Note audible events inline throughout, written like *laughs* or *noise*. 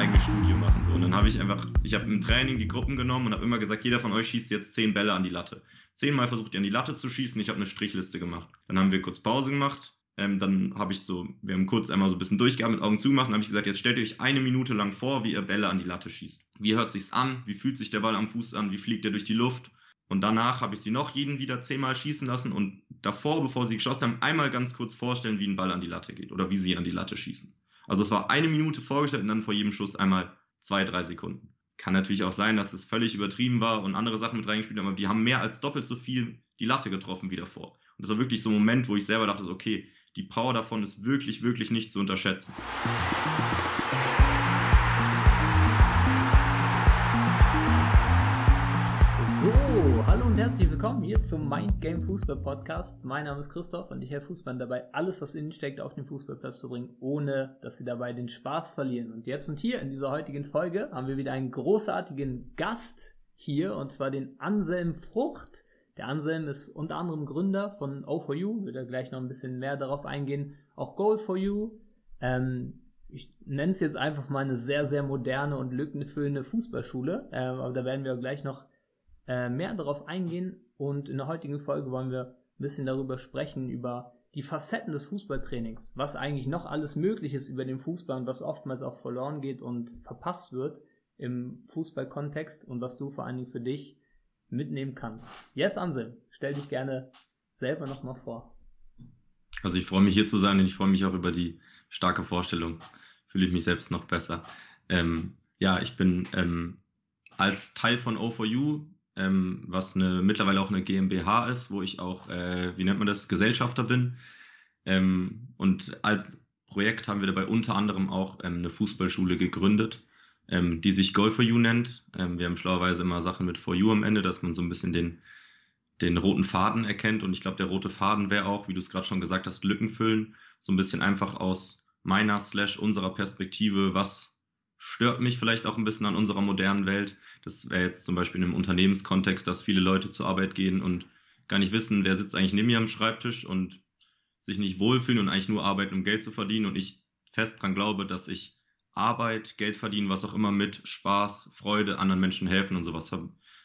eigene Studie machen. So. Und dann habe ich einfach, ich habe im Training die Gruppen genommen und habe immer gesagt, jeder von euch schießt jetzt zehn Bälle an die Latte. Zehnmal versucht ihr an die Latte zu schießen, ich habe eine Strichliste gemacht. Dann haben wir kurz Pause gemacht, ähm, dann habe ich so, wir haben kurz einmal so ein bisschen durchgehabt, mit Augen zugemacht, und habe ich gesagt, jetzt stellt ihr euch eine Minute lang vor, wie ihr Bälle an die Latte schießt. Wie hört sich's an? Wie fühlt sich der Ball am Fuß an? Wie fliegt er durch die Luft? Und danach habe ich sie noch jeden wieder zehnmal schießen lassen und davor, bevor sie geschossen haben, einmal ganz kurz vorstellen, wie ein Ball an die Latte geht oder wie sie an die Latte schießen. Also es war eine Minute vorgestellt und dann vor jedem Schuss einmal zwei, drei Sekunden. Kann natürlich auch sein, dass es völlig übertrieben war und andere Sachen mit reingespielt haben, aber die haben mehr als doppelt so viel die Latte getroffen wie davor. Und das war wirklich so ein Moment, wo ich selber dachte, okay, die Power davon ist wirklich, wirklich nicht zu unterschätzen. Herzlich willkommen hier zum Mind Game Fußball Podcast. Mein Name ist Christoph und ich helfe Fußballern dabei, alles, was innen steckt, auf den Fußballplatz zu bringen, ohne dass sie dabei den Spaß verlieren. Und jetzt und hier in dieser heutigen Folge haben wir wieder einen großartigen Gast hier und zwar den Anselm Frucht. Der Anselm ist unter anderem Gründer von O4U, wird er gleich noch ein bisschen mehr darauf eingehen. Auch Goal4U. Ähm, ich nenne es jetzt einfach mal eine sehr, sehr moderne und lückenfüllende Fußballschule. Ähm, aber da werden wir gleich noch äh, mehr darauf eingehen und in der heutigen Folge wollen wir ein bisschen darüber sprechen, über die Facetten des Fußballtrainings, was eigentlich noch alles möglich ist über den Fußball und was oftmals auch verloren geht und verpasst wird im Fußballkontext und was du vor allen Dingen für dich mitnehmen kannst. Jetzt Ansel, stell dich gerne selber nochmal vor. Also ich freue mich hier zu sein und ich freue mich auch über die starke Vorstellung. Fühle ich mich selbst noch besser. Ähm, ja, ich bin ähm, als Teil von O4U ähm, was eine, mittlerweile auch eine GmbH ist, wo ich auch, äh, wie nennt man das, Gesellschafter bin. Ähm, und als Projekt haben wir dabei unter anderem auch ähm, eine Fußballschule gegründet, ähm, die sich Goal for You nennt. Ähm, wir haben schlauerweise immer Sachen mit For You am Ende, dass man so ein bisschen den, den roten Faden erkennt. Und ich glaube, der rote Faden wäre auch, wie du es gerade schon gesagt hast, Lücken füllen. So ein bisschen einfach aus meiner slash unserer Perspektive, was stört mich vielleicht auch ein bisschen an unserer modernen Welt. Das wäre jetzt zum Beispiel im Unternehmenskontext, dass viele Leute zur Arbeit gehen und gar nicht wissen, wer sitzt eigentlich neben mir am Schreibtisch und sich nicht wohlfühlen und eigentlich nur arbeiten, um Geld zu verdienen. Und ich fest daran glaube, dass ich Arbeit, Geld verdienen, was auch immer mit Spaß, Freude, anderen Menschen helfen und sowas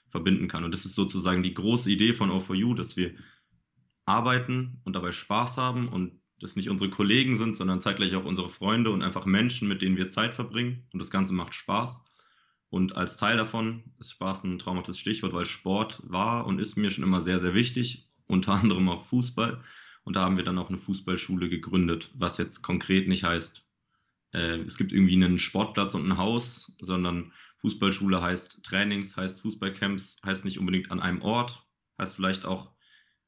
verbinden kann. Und das ist sozusagen die große Idee von O4U, dass wir arbeiten und dabei Spaß haben und das nicht unsere Kollegen sind, sondern zeitgleich auch unsere Freunde und einfach Menschen, mit denen wir Zeit verbringen. Und das Ganze macht Spaß. Und als Teil davon ist Spaß ein traumhaftes Stichwort, weil Sport war und ist mir schon immer sehr, sehr wichtig, unter anderem auch Fußball. Und da haben wir dann auch eine Fußballschule gegründet, was jetzt konkret nicht heißt, äh, es gibt irgendwie einen Sportplatz und ein Haus, sondern Fußballschule heißt Trainings, heißt Fußballcamps, heißt nicht unbedingt an einem Ort, heißt vielleicht auch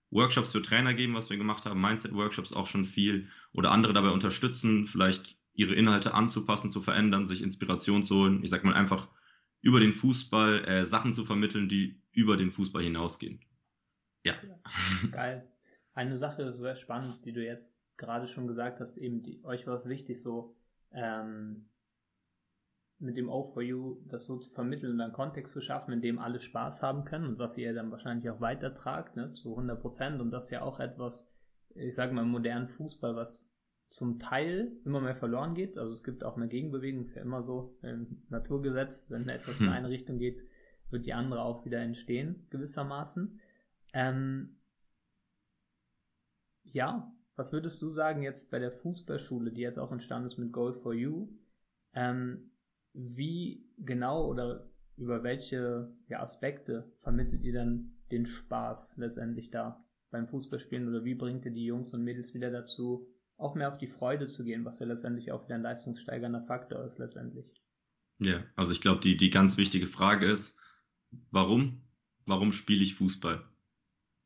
Workshops für Trainer geben, was wir gemacht haben, Mindset-Workshops auch schon viel oder andere dabei unterstützen, vielleicht ihre Inhalte anzupassen, zu verändern, sich Inspiration zu holen. Ich sag mal einfach über den Fußball äh, Sachen zu vermitteln, die über den Fußball hinausgehen. Ja. *laughs* Geil. Eine Sache sehr spannend, die du jetzt gerade schon gesagt hast, eben die, euch war es wichtig, so ähm, mit dem O4U das so zu vermitteln und einen Kontext zu schaffen, in dem alle Spaß haben können und was ihr dann wahrscheinlich auch weitertragt, ne, zu 100 Prozent. Und das ist ja auch etwas, ich sage mal, im modernen Fußball, was zum Teil immer mehr verloren geht. Also es gibt auch eine Gegenbewegung, ist ja immer so im Naturgesetz, wenn etwas in hm. eine Richtung geht, wird die andere auch wieder entstehen, gewissermaßen. Ähm, ja, was würdest du sagen jetzt bei der Fußballschule, die jetzt auch entstanden ist mit Goal for You? Ähm, wie genau oder über welche ja, Aspekte vermittelt ihr dann den Spaß letztendlich da beim Fußballspielen oder wie bringt ihr die Jungs und Mädels wieder dazu, auch mehr auf die Freude zu gehen, was ja letztendlich auch wieder ein leistungssteigernder Faktor ist letztendlich? Ja, also ich glaube, die, die ganz wichtige Frage ist, warum? Warum spiele ich Fußball?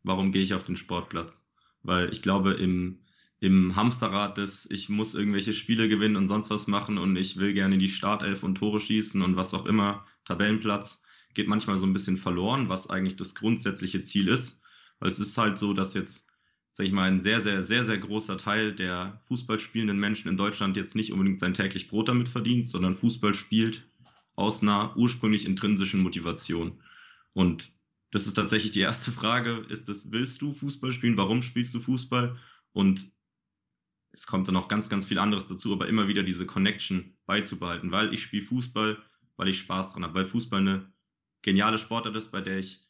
Warum gehe ich auf den Sportplatz? Weil ich glaube, im, im Hamsterrad des, ich muss irgendwelche Spiele gewinnen und sonst was machen und ich will gerne in die Startelf und Tore schießen und was auch immer, Tabellenplatz, geht manchmal so ein bisschen verloren, was eigentlich das grundsätzliche Ziel ist. Weil es ist halt so, dass jetzt, sag ich mal, ein sehr, sehr, sehr, sehr großer Teil der Fußball spielenden Menschen in Deutschland jetzt nicht unbedingt sein täglich Brot damit verdient, sondern Fußball spielt aus einer ursprünglich intrinsischen Motivation. Und das ist tatsächlich die erste Frage, ist das, willst du Fußball spielen? Warum spielst du Fußball? Und es kommt dann noch ganz, ganz viel anderes dazu, aber immer wieder diese Connection beizubehalten, weil ich spiele Fußball, weil ich Spaß dran habe, weil Fußball eine geniale Sportart ist, bei der ich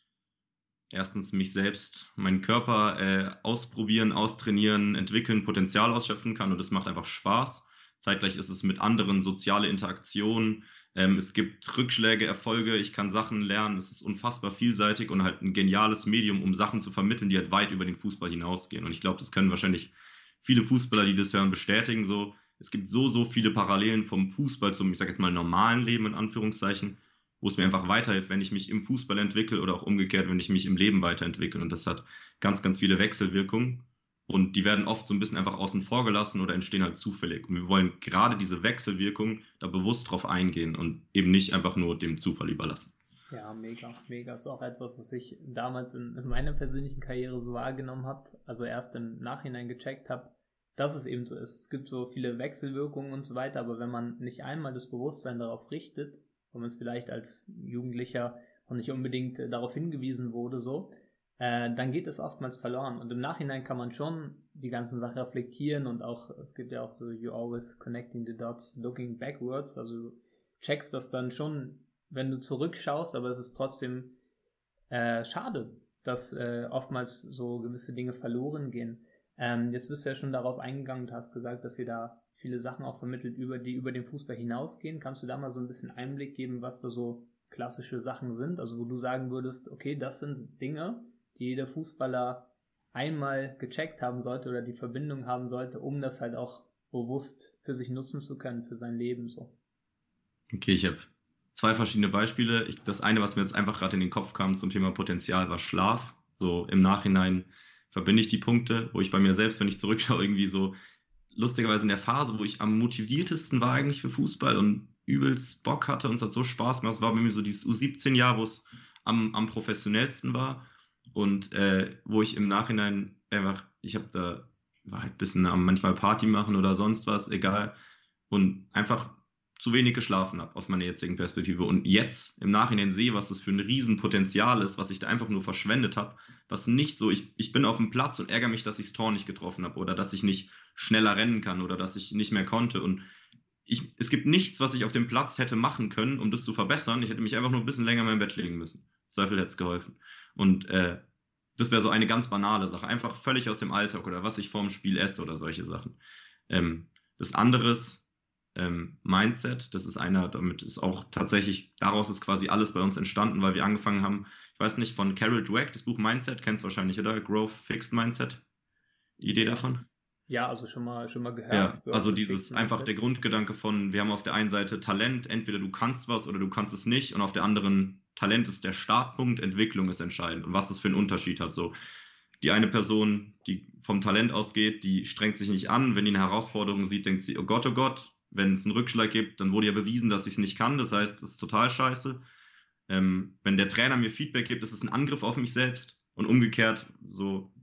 erstens mich selbst, meinen Körper äh, ausprobieren, austrainieren, entwickeln, Potenzial ausschöpfen kann und das macht einfach Spaß. Zeitgleich ist es mit anderen soziale Interaktionen. Ähm, es gibt Rückschläge, Erfolge, ich kann Sachen lernen. Es ist unfassbar vielseitig und halt ein geniales Medium, um Sachen zu vermitteln, die halt weit über den Fußball hinausgehen. Und ich glaube, das können wahrscheinlich viele Fußballer, die das hören, bestätigen. So, es gibt so, so viele Parallelen vom Fußball zum, ich sage jetzt mal, normalen Leben in Anführungszeichen wo es mir einfach weiterhilft, wenn ich mich im Fußball entwickle oder auch umgekehrt, wenn ich mich im Leben weiterentwickle. Und das hat ganz, ganz viele Wechselwirkungen. Und die werden oft so ein bisschen einfach außen vor gelassen oder entstehen halt zufällig. Und wir wollen gerade diese Wechselwirkung da bewusst drauf eingehen und eben nicht einfach nur dem Zufall überlassen. Ja, mega, mega. Ist auch etwas, was ich damals in, in meiner persönlichen Karriere so wahrgenommen habe, also erst im Nachhinein gecheckt habe, dass es eben so ist. Es gibt so viele Wechselwirkungen und so weiter, aber wenn man nicht einmal das Bewusstsein darauf richtet, wo man es vielleicht als Jugendlicher noch nicht unbedingt äh, darauf hingewiesen wurde, so, äh, dann geht es oftmals verloren. Und im Nachhinein kann man schon die ganzen Sachen reflektieren und auch, es gibt ja auch so, you always connecting the dots, looking backwards, also checkst das dann schon, wenn du zurückschaust, aber es ist trotzdem äh, schade, dass äh, oftmals so gewisse Dinge verloren gehen. Ähm, jetzt bist du ja schon darauf eingegangen und hast gesagt, dass ihr da viele Sachen auch vermittelt, über die über den Fußball hinausgehen. Kannst du da mal so ein bisschen Einblick geben, was da so klassische Sachen sind? Also wo du sagen würdest, okay, das sind Dinge, die jeder Fußballer einmal gecheckt haben sollte oder die Verbindung haben sollte, um das halt auch bewusst für sich nutzen zu können, für sein Leben so. Okay, ich habe zwei verschiedene Beispiele. Ich, das eine, was mir jetzt einfach gerade in den Kopf kam zum Thema Potenzial, war Schlaf. So im Nachhinein verbinde ich die Punkte, wo ich bei mir selbst, wenn ich zurückschaue, irgendwie so lustigerweise in der Phase, wo ich am motiviertesten war eigentlich für Fußball und übelst Bock hatte und es hat so Spaß gemacht. War bei mir so dieses U17-Jahr, wo es am, am professionellsten war und äh, wo ich im Nachhinein einfach, ich habe da, war halt ein bisschen am manchmal Party machen oder sonst was, egal, und einfach zu wenig geschlafen habe aus meiner jetzigen Perspektive und jetzt im Nachhinein sehe, was das für ein Riesenpotenzial ist, was ich da einfach nur verschwendet habe, was nicht so, ich, ich bin auf dem Platz und ärgere mich, dass ich das Tor nicht getroffen habe oder dass ich nicht schneller rennen kann oder dass ich nicht mehr konnte und ich, es gibt nichts, was ich auf dem Platz hätte machen können, um das zu verbessern. Ich hätte mich einfach nur ein bisschen länger in mein Bett legen müssen. Zweifel hätte es geholfen. Und äh, das wäre so eine ganz banale Sache, einfach völlig aus dem Alltag oder was ich vorm Spiel esse oder solche Sachen. Ähm, das andere ist, ähm, Mindset. Das ist einer, damit ist auch tatsächlich, daraus ist quasi alles bei uns entstanden, weil wir angefangen haben, ich weiß nicht, von Carol Dweck, das Buch Mindset, kennst du wahrscheinlich, oder? Growth Fixed Mindset. Idee davon? Ja, also schon mal, schon mal gehört. Ja, also dieses einfach der Grundgedanke von, wir haben auf der einen Seite Talent, entweder du kannst was oder du kannst es nicht, und auf der anderen Talent ist der Startpunkt, Entwicklung ist entscheidend und was es für einen Unterschied hat. So, die eine Person, die vom Talent ausgeht, die strengt sich nicht an, wenn die eine Herausforderung sieht, denkt sie, oh Gott, oh Gott, wenn es einen Rückschlag gibt, dann wurde ja bewiesen, dass ich es nicht kann. Das heißt, es ist total scheiße. Ähm, wenn der Trainer mir Feedback gibt, ist es ein Angriff auf mich selbst. Und umgekehrt, so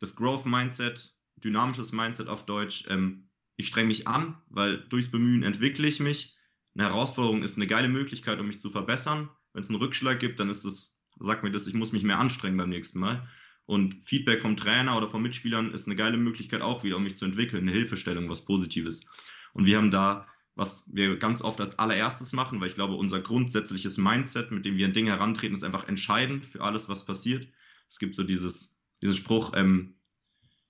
das Growth Mindset, dynamisches Mindset auf Deutsch. Ähm, ich strenge mich an, weil durchs Bemühen entwickle ich mich. Eine Herausforderung ist eine geile Möglichkeit, um mich zu verbessern. Wenn es einen Rückschlag gibt, dann ist es, sagt mir das, ich muss mich mehr anstrengen beim nächsten Mal. Und Feedback vom Trainer oder von Mitspielern ist eine geile Möglichkeit auch wieder, um mich zu entwickeln, eine Hilfestellung, was Positives. Und wir haben da, was wir ganz oft als allererstes machen, weil ich glaube, unser grundsätzliches Mindset, mit dem wir an Dinge herantreten, ist einfach entscheidend für alles, was passiert. Es gibt so dieses, dieses Spruch, ähm,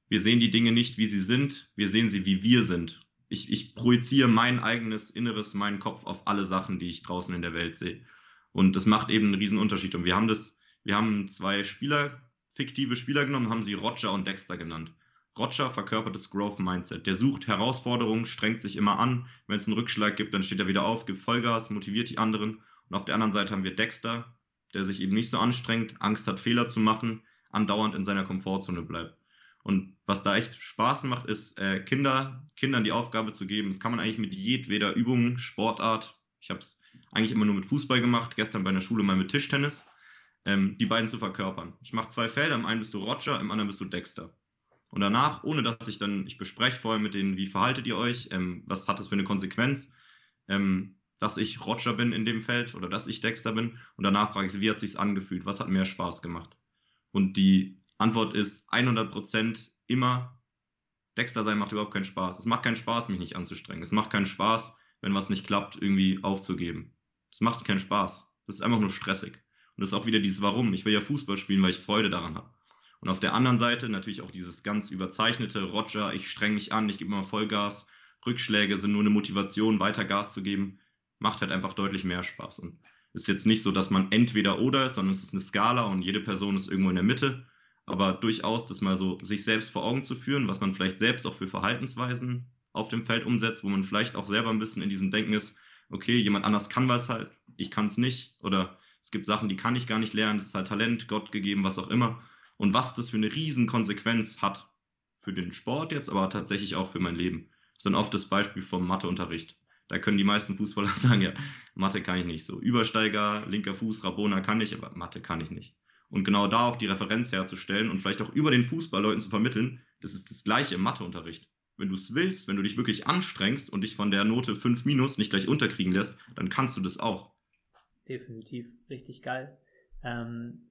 wir sehen die Dinge nicht, wie sie sind, wir sehen sie, wie wir sind. Ich, ich projiziere mein eigenes Inneres, meinen Kopf auf alle Sachen, die ich draußen in der Welt sehe. Und das macht eben einen riesen Unterschied. Und wir haben das, wir haben zwei Spieler, fiktive Spieler genommen, haben sie Roger und Dexter genannt. Roger verkörpert das Growth Mindset. Der sucht Herausforderungen, strengt sich immer an. Wenn es einen Rückschlag gibt, dann steht er wieder auf, gibt Vollgas, motiviert die anderen. Und auf der anderen Seite haben wir Dexter, der sich eben nicht so anstrengt, Angst hat, Fehler zu machen, andauernd in seiner Komfortzone bleibt. Und was da echt Spaß macht, ist, äh, Kinder, Kindern die Aufgabe zu geben. Das kann man eigentlich mit jedweder Übung, Sportart. Ich habe es eigentlich immer nur mit Fußball gemacht, gestern bei einer Schule mal mit Tischtennis. Ähm, die beiden zu verkörpern. Ich mache zwei Felder, im einen bist du Roger, im anderen bist du Dexter. Und danach, ohne dass ich dann, ich bespreche vorher mit denen, wie verhaltet ihr euch, ähm, was hat das für eine Konsequenz, ähm, dass ich Roger bin in dem Feld oder dass ich Dexter bin. Und danach frage ich sie, wie hat sich's angefühlt, was hat mehr Spaß gemacht? Und die Antwort ist 100% immer Dexter sein macht überhaupt keinen Spaß. Es macht keinen Spaß, mich nicht anzustrengen. Es macht keinen Spaß, wenn was nicht klappt, irgendwie aufzugeben. Es macht keinen Spaß. Das ist einfach nur stressig. Und das ist auch wieder dieses Warum. Ich will ja Fußball spielen, weil ich Freude daran habe. Und auf der anderen Seite natürlich auch dieses ganz überzeichnete Roger, ich streng mich an, ich gebe immer Vollgas. Rückschläge sind nur eine Motivation, weiter Gas zu geben. Macht halt einfach deutlich mehr Spaß. Und ist jetzt nicht so, dass man entweder oder ist, sondern es ist eine Skala und jede Person ist irgendwo in der Mitte aber durchaus das mal so sich selbst vor Augen zu führen, was man vielleicht selbst auch für Verhaltensweisen auf dem Feld umsetzt, wo man vielleicht auch selber ein bisschen in diesem Denken ist, okay, jemand anders kann was halt, ich kann es nicht oder es gibt Sachen, die kann ich gar nicht lernen, das ist halt Talent, Gott gegeben, was auch immer. Und was das für eine Riesenkonsequenz hat für den Sport jetzt, aber tatsächlich auch für mein Leben. Das ist dann oft das Beispiel vom Matheunterricht. Da können die meisten Fußballer *laughs* sagen, ja, Mathe kann ich nicht. So Übersteiger, linker Fuß, Rabona kann ich, aber Mathe kann ich nicht und genau da auch die Referenz herzustellen und vielleicht auch über den Fußball Leuten zu vermitteln, das ist das gleiche im Matheunterricht. Wenn du es willst, wenn du dich wirklich anstrengst und dich von der Note 5 minus nicht gleich unterkriegen lässt, dann kannst du das auch. Definitiv, richtig geil. Ähm,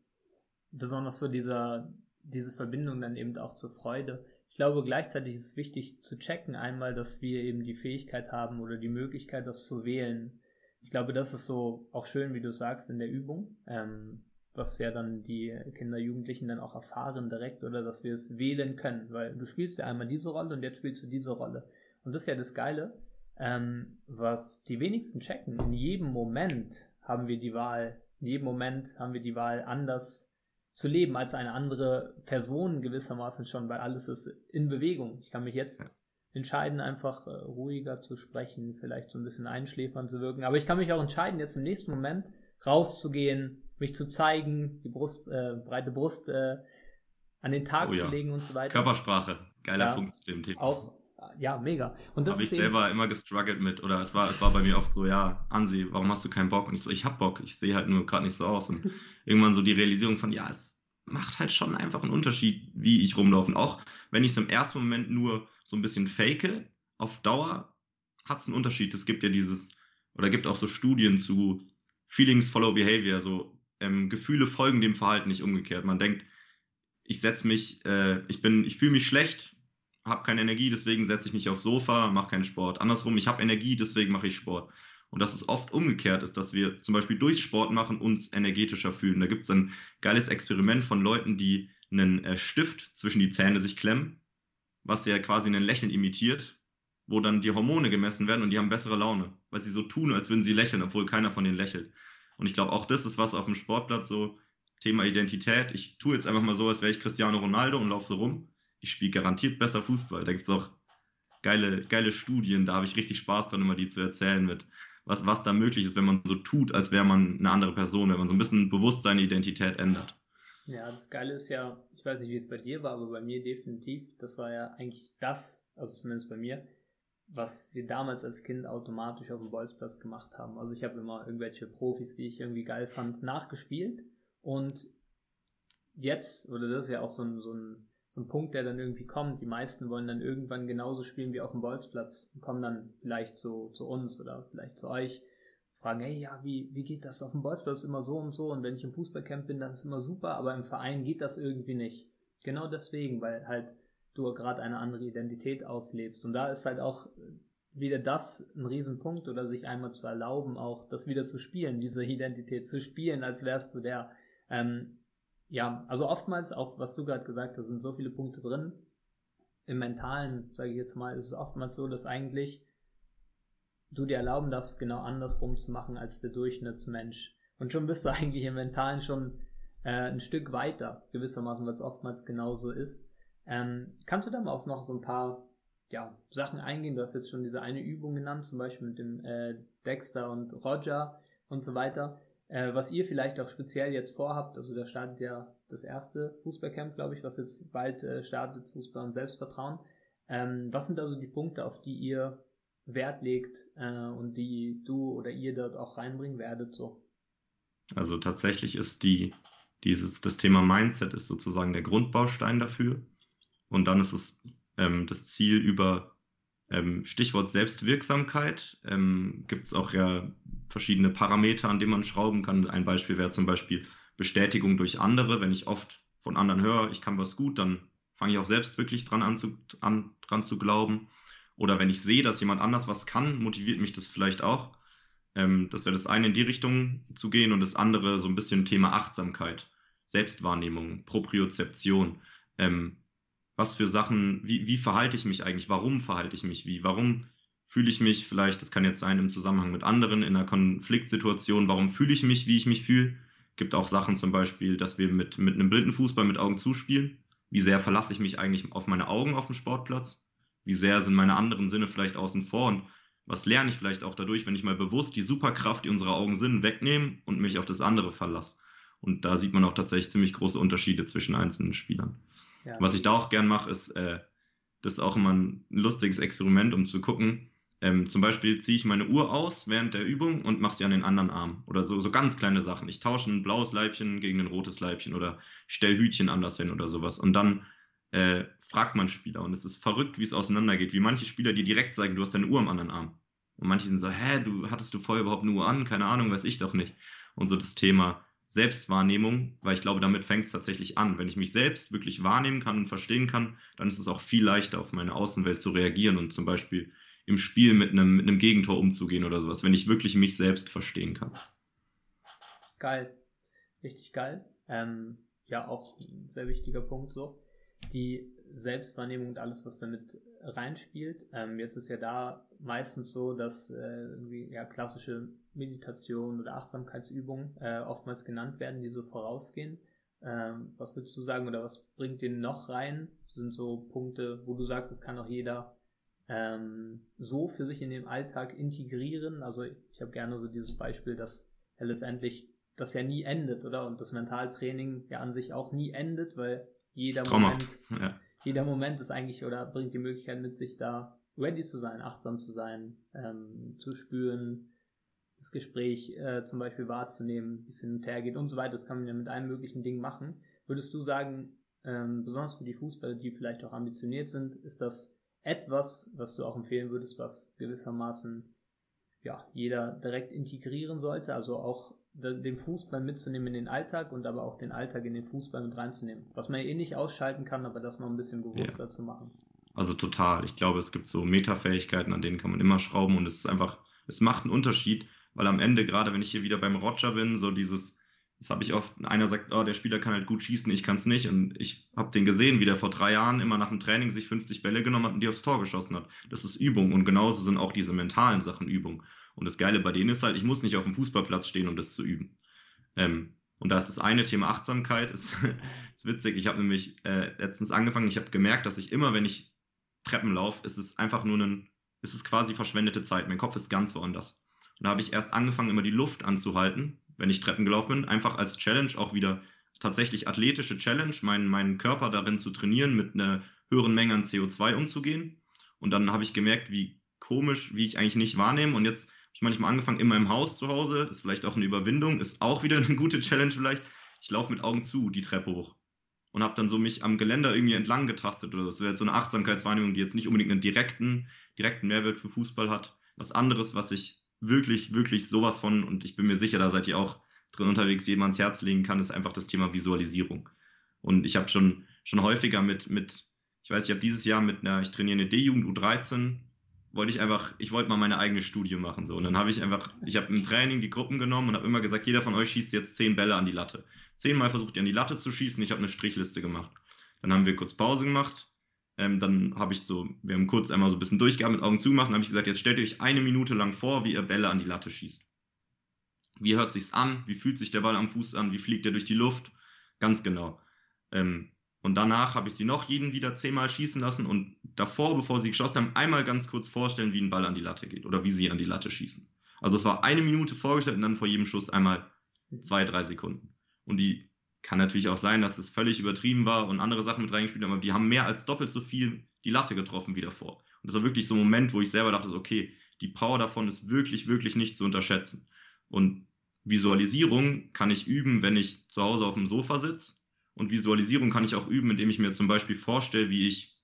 besonders so dieser, diese Verbindung dann eben auch zur Freude. Ich glaube, gleichzeitig ist es wichtig zu checken einmal, dass wir eben die Fähigkeit haben oder die Möglichkeit, das zu wählen. Ich glaube, das ist so auch schön, wie du sagst, in der Übung. Ähm, was ja dann die Kinder, Jugendlichen dann auch erfahren direkt oder dass wir es wählen können, weil du spielst ja einmal diese Rolle und jetzt spielst du diese Rolle. Und das ist ja das Geile, ähm, was die wenigsten checken. In jedem Moment haben wir die Wahl, in jedem Moment haben wir die Wahl, anders zu leben als eine andere Person gewissermaßen schon, weil alles ist in Bewegung. Ich kann mich jetzt entscheiden, einfach äh, ruhiger zu sprechen, vielleicht so ein bisschen einschläfern zu wirken, aber ich kann mich auch entscheiden, jetzt im nächsten Moment rauszugehen, mich zu zeigen, die Brust, äh, breite Brust äh, an den Tag oh, ja. zu legen und so weiter. Körpersprache, geiler ja, Punkt zu dem Thema. Auch, ja, mega. Und das habe ich selber immer gestruggelt mit, oder es war, es war bei mir oft so, ja, Ansi, warum hast du keinen Bock? Und ich so, ich hab Bock, ich sehe halt nur gerade nicht so aus. Und *laughs* irgendwann so die Realisierung von, ja, es macht halt schon einfach einen Unterschied, wie ich rumlaufe. Und auch wenn ich es im ersten Moment nur so ein bisschen fake, auf Dauer hat es einen Unterschied. Es gibt ja dieses, oder gibt auch so Studien zu Feelings follow Behavior, so ähm, Gefühle folgen dem Verhalten nicht umgekehrt. Man denkt, ich setze mich, äh, ich bin, ich fühle mich schlecht, habe keine Energie, deswegen setze ich mich aufs Sofa, mache keinen Sport. Andersrum, ich habe Energie, deswegen mache ich Sport. Und dass es oft umgekehrt ist, dass wir zum Beispiel durch Sport machen uns energetischer fühlen. Da gibt es ein geiles Experiment von Leuten, die einen äh, Stift zwischen die Zähne sich klemmen, was ja quasi ein Lächeln imitiert, wo dann die Hormone gemessen werden und die haben bessere Laune, weil sie so tun, als würden sie lächeln, obwohl keiner von denen lächelt. Und ich glaube, auch das ist was auf dem Sportplatz so, Thema Identität. Ich tue jetzt einfach mal so, als wäre ich Cristiano Ronaldo und laufe so rum. Ich spiele garantiert besser Fußball. Da gibt es auch geile, geile Studien, da habe ich richtig Spaß dran, immer die zu erzählen mit, was, was da möglich ist, wenn man so tut, als wäre man eine andere Person, wenn man so ein bisschen bewusst seine Identität ändert. Ja, das Geile ist ja, ich weiß nicht, wie es bei dir war, aber bei mir definitiv, das war ja eigentlich das, also zumindest bei mir, was wir damals als Kind automatisch auf dem Bolzplatz gemacht haben. Also ich habe immer irgendwelche Profis, die ich irgendwie geil fand, nachgespielt. Und jetzt, oder das ist ja auch so ein, so ein, so ein Punkt, der dann irgendwie kommt, die meisten wollen dann irgendwann genauso spielen wie auf dem Bolzplatz und kommen dann vielleicht so zu uns oder vielleicht zu euch, fragen, hey, ja, wie, wie geht das auf dem Bolzplatz immer so und so und wenn ich im Fußballcamp bin, dann ist immer super, aber im Verein geht das irgendwie nicht. Genau deswegen, weil halt du gerade eine andere Identität auslebst. Und da ist halt auch wieder das ein Riesenpunkt oder sich einmal zu erlauben, auch das wieder zu spielen, diese Identität zu spielen, als wärst du der. Ähm, ja, also oftmals, auch was du gerade gesagt hast, sind so viele Punkte drin. Im Mentalen, sage ich jetzt mal, ist es oftmals so, dass eigentlich du dir erlauben darfst, genau andersrum zu machen als der Durchschnittsmensch. Und schon bist du *laughs* eigentlich im Mentalen schon äh, ein Stück weiter, gewissermaßen, weil es oftmals genauso ist. Ähm, kannst du da mal auf noch so ein paar ja, Sachen eingehen? Du hast jetzt schon diese eine Übung genannt, zum Beispiel mit dem äh, Dexter und Roger und so weiter. Äh, was ihr vielleicht auch speziell jetzt vorhabt, also da startet ja das erste Fußballcamp, glaube ich, was jetzt bald äh, startet, Fußball und Selbstvertrauen. Ähm, was sind also die Punkte, auf die ihr Wert legt äh, und die du oder ihr dort auch reinbringen werdet? So? Also tatsächlich ist die, dieses, das Thema Mindset ist sozusagen der Grundbaustein dafür. Und dann ist es ähm, das Ziel über ähm, Stichwort Selbstwirksamkeit. Ähm, Gibt es auch ja verschiedene Parameter, an denen man schrauben kann. Ein Beispiel wäre zum Beispiel Bestätigung durch andere. Wenn ich oft von anderen höre, ich kann was gut, dann fange ich auch selbst wirklich dran an zu, an, dran zu glauben. Oder wenn ich sehe, dass jemand anders was kann, motiviert mich das vielleicht auch. Ähm, das wäre das eine in die Richtung zu gehen und das andere so ein bisschen Thema Achtsamkeit, Selbstwahrnehmung, Propriozeption. Ähm, was für Sachen, wie, wie verhalte ich mich eigentlich? Warum verhalte ich mich wie? Warum fühle ich mich vielleicht, das kann jetzt sein im Zusammenhang mit anderen in einer Konfliktsituation, warum fühle ich mich, wie ich mich fühle? Gibt auch Sachen zum Beispiel, dass wir mit, mit einem blinden Fußball mit Augen zuspielen. Wie sehr verlasse ich mich eigentlich auf meine Augen auf dem Sportplatz? Wie sehr sind meine anderen Sinne vielleicht außen vor? Und was lerne ich vielleicht auch dadurch, wenn ich mal bewusst die Superkraft, die unsere Augen sind, wegnehme und mich auf das andere verlasse? Und da sieht man auch tatsächlich ziemlich große Unterschiede zwischen einzelnen Spielern. Ja. Was ich da auch gern mache, ist, äh, das ist auch immer ein lustiges Experiment, um zu gucken, ähm, zum Beispiel ziehe ich meine Uhr aus während der Übung und mache sie an den anderen Arm. Oder so, so ganz kleine Sachen. Ich tausche ein blaues Leibchen gegen ein rotes Leibchen oder stelle Hütchen anders hin oder sowas. Und dann äh, fragt man Spieler. Und es ist verrückt, wie es auseinandergeht. Wie manche Spieler dir direkt sagen, du hast deine Uhr am anderen Arm. Und manche sind so, hä, du hattest du vorher überhaupt eine Uhr an? Keine Ahnung, weiß ich doch nicht. Und so das Thema Selbstwahrnehmung, weil ich glaube, damit fängt es tatsächlich an. Wenn ich mich selbst wirklich wahrnehmen kann und verstehen kann, dann ist es auch viel leichter, auf meine Außenwelt zu reagieren und zum Beispiel im Spiel mit einem, mit einem Gegentor umzugehen oder sowas, wenn ich wirklich mich selbst verstehen kann. Geil. Richtig geil. Ähm, ja, auch ein sehr wichtiger Punkt so. Die Selbstwahrnehmung und alles, was damit reinspielt. Ähm, jetzt ist ja da meistens so, dass äh, irgendwie ja, klassische Meditation oder Achtsamkeitsübungen äh, oftmals genannt werden, die so vorausgehen. Ähm, was würdest du sagen oder was bringt den noch rein? Sind so Punkte, wo du sagst, es kann auch jeder ähm, so für sich in den Alltag integrieren. Also ich habe gerne so dieses Beispiel, dass ja letztendlich das ja nie endet, oder? Und das Mentaltraining ja an sich auch nie endet, weil jeder Moment, ja. jeder Moment ist eigentlich oder bringt die Möglichkeit mit sich da ready zu sein, achtsam zu sein, ähm, zu spüren, das Gespräch äh, zum Beispiel wahrzunehmen, wie es hin und her geht und so weiter. Das kann man ja mit allen möglichen Dingen machen. Würdest du sagen, ähm, besonders für die Fußballer, die vielleicht auch ambitioniert sind, ist das etwas, was du auch empfehlen würdest, was gewissermaßen ja, jeder direkt integrieren sollte, also auch den Fußball mitzunehmen in den Alltag und aber auch den Alltag in den Fußball mit reinzunehmen. Was man eh nicht ausschalten kann, aber das noch ein bisschen bewusster ja. zu machen. Also total. Ich glaube, es gibt so Metafähigkeiten, an denen kann man immer schrauben und es ist einfach, es macht einen Unterschied, weil am Ende, gerade wenn ich hier wieder beim Roger bin, so dieses, das habe ich oft, einer sagt, oh, der Spieler kann halt gut schießen, ich kann es nicht. Und ich habe den gesehen, wie der vor drei Jahren immer nach dem Training sich 50 Bälle genommen hat und die aufs Tor geschossen hat. Das ist Übung und genauso sind auch diese mentalen Sachen Übung. Und das Geile bei denen ist halt, ich muss nicht auf dem Fußballplatz stehen, um das zu üben. Ähm, und da ist das eine Thema Achtsamkeit, *laughs* ist, ist witzig. Ich habe nämlich äh, letztens angefangen, ich habe gemerkt, dass ich immer, wenn ich Treppen laufe, ist es einfach nur ein, ist es quasi verschwendete Zeit. Mein Kopf ist ganz woanders. Und da habe ich erst angefangen, immer die Luft anzuhalten wenn ich Treppen gelaufen bin, einfach als Challenge auch wieder tatsächlich athletische Challenge, meinen, meinen Körper darin zu trainieren, mit einer höheren Menge an CO2 umzugehen. Und dann habe ich gemerkt, wie komisch, wie ich eigentlich nicht wahrnehme. Und jetzt habe ich manchmal angefangen, in meinem Haus zu Hause, ist vielleicht auch eine Überwindung, ist auch wieder eine gute Challenge vielleicht. Ich laufe mit Augen zu die Treppe hoch und habe dann so mich am Geländer irgendwie entlang getastet oder das wäre jetzt so eine Achtsamkeitswahrnehmung, die jetzt nicht unbedingt einen direkten, direkten Mehrwert für Fußball hat. Was anderes, was ich wirklich, wirklich sowas von, und ich bin mir sicher, da seid ihr auch drin unterwegs, jedem ans Herz legen kann, ist einfach das Thema Visualisierung. Und ich habe schon, schon häufiger mit, mit, ich weiß, ich habe dieses Jahr mit einer, ich trainiere eine D-Jugend U13, wollte ich einfach, ich wollte mal meine eigene Studie machen. So. Und dann habe ich einfach, ich habe im Training die Gruppen genommen und habe immer gesagt, jeder von euch schießt jetzt zehn Bälle an die Latte. Zehnmal versucht ihr an die Latte zu schießen, ich habe eine Strichliste gemacht. Dann haben wir kurz Pause gemacht, ähm, dann habe ich so, wir haben kurz einmal so ein bisschen durchgehabt, mit Augen zugemacht, und habe ich gesagt, jetzt stellt euch eine Minute lang vor, wie ihr Bälle an die Latte schießt. Wie hört sich's an? Wie fühlt sich der Ball am Fuß an? Wie fliegt er durch die Luft? Ganz genau. Ähm, und danach habe ich sie noch jeden wieder zehnmal schießen lassen und davor, bevor sie geschossen haben, einmal ganz kurz vorstellen, wie ein Ball an die Latte geht oder wie sie an die Latte schießen. Also es war eine Minute vorgestellt und dann vor jedem Schuss einmal zwei, drei Sekunden. Und die kann natürlich auch sein, dass es völlig übertrieben war und andere Sachen mit reingespielt haben, aber die haben mehr als doppelt so viel die Latte getroffen wie davor. Und das war wirklich so ein Moment, wo ich selber dachte, okay, die Power davon ist wirklich, wirklich nicht zu unterschätzen. Und Visualisierung kann ich üben, wenn ich zu Hause auf dem Sofa sitze. Und Visualisierung kann ich auch üben, indem ich mir zum Beispiel vorstelle, wie ich,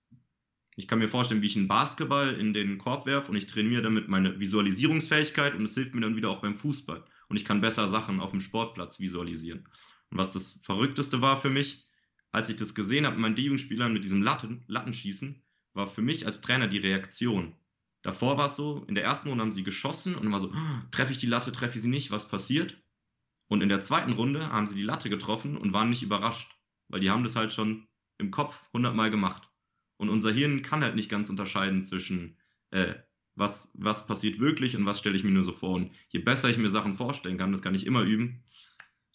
ich kann mir vorstellen, wie ich einen Basketball in den Korb werfe und ich trainiere damit meine Visualisierungsfähigkeit und es hilft mir dann wieder auch beim Fußball. Und ich kann besser Sachen auf dem Sportplatz visualisieren. Und was das Verrückteste war für mich, als ich das gesehen habe, meinen D-Jugendspielern mit diesem Latten, Lattenschießen, war für mich als Trainer die Reaktion. Davor war es so, in der ersten Runde haben sie geschossen und war so, oh, treffe ich die Latte, treffe ich sie nicht, was passiert? Und in der zweiten Runde haben sie die Latte getroffen und waren nicht überrascht, weil die haben das halt schon im Kopf hundertmal gemacht. Und unser Hirn kann halt nicht ganz unterscheiden zwischen, äh, was, was passiert wirklich und was stelle ich mir nur so vor. Und je besser ich mir Sachen vorstellen kann, das kann ich immer üben,